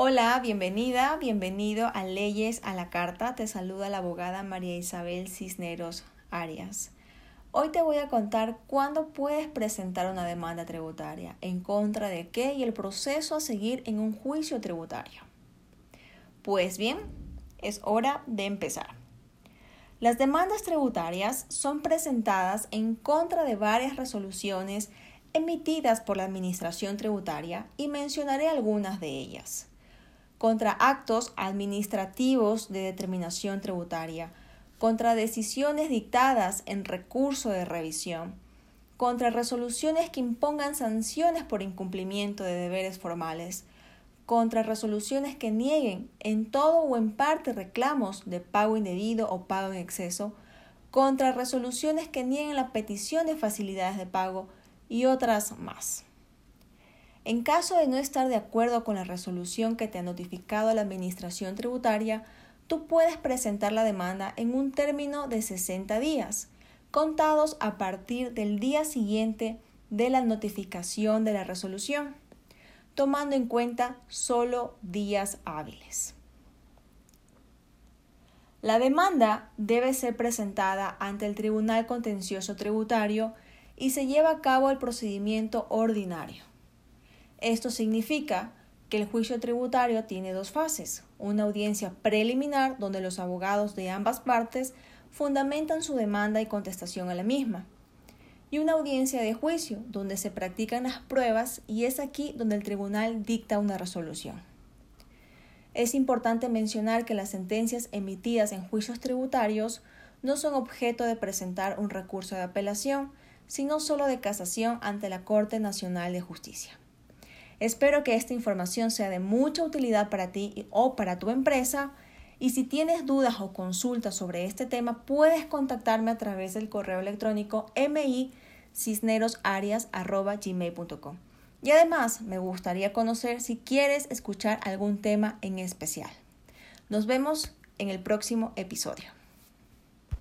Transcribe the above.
Hola, bienvenida, bienvenido a Leyes a la Carta. Te saluda la abogada María Isabel Cisneros Arias. Hoy te voy a contar cuándo puedes presentar una demanda tributaria, en contra de qué y el proceso a seguir en un juicio tributario. Pues bien, es hora de empezar. Las demandas tributarias son presentadas en contra de varias resoluciones emitidas por la Administración Tributaria y mencionaré algunas de ellas contra actos administrativos de determinación tributaria, contra decisiones dictadas en recurso de revisión, contra resoluciones que impongan sanciones por incumplimiento de deberes formales, contra resoluciones que nieguen en todo o en parte reclamos de pago indebido o pago en exceso, contra resoluciones que nieguen la petición de facilidades de pago y otras más. En caso de no estar de acuerdo con la resolución que te ha notificado la Administración Tributaria, tú puedes presentar la demanda en un término de 60 días, contados a partir del día siguiente de la notificación de la resolución, tomando en cuenta solo días hábiles. La demanda debe ser presentada ante el Tribunal Contencioso Tributario y se lleva a cabo el procedimiento ordinario. Esto significa que el juicio tributario tiene dos fases, una audiencia preliminar donde los abogados de ambas partes fundamentan su demanda y contestación a la misma, y una audiencia de juicio donde se practican las pruebas y es aquí donde el tribunal dicta una resolución. Es importante mencionar que las sentencias emitidas en juicios tributarios no son objeto de presentar un recurso de apelación, sino solo de casación ante la Corte Nacional de Justicia. Espero que esta información sea de mucha utilidad para ti o para tu empresa. Y si tienes dudas o consultas sobre este tema, puedes contactarme a través del correo electrónico micisnerosarias.gmail.com. Y además, me gustaría conocer si quieres escuchar algún tema en especial. Nos vemos en el próximo episodio.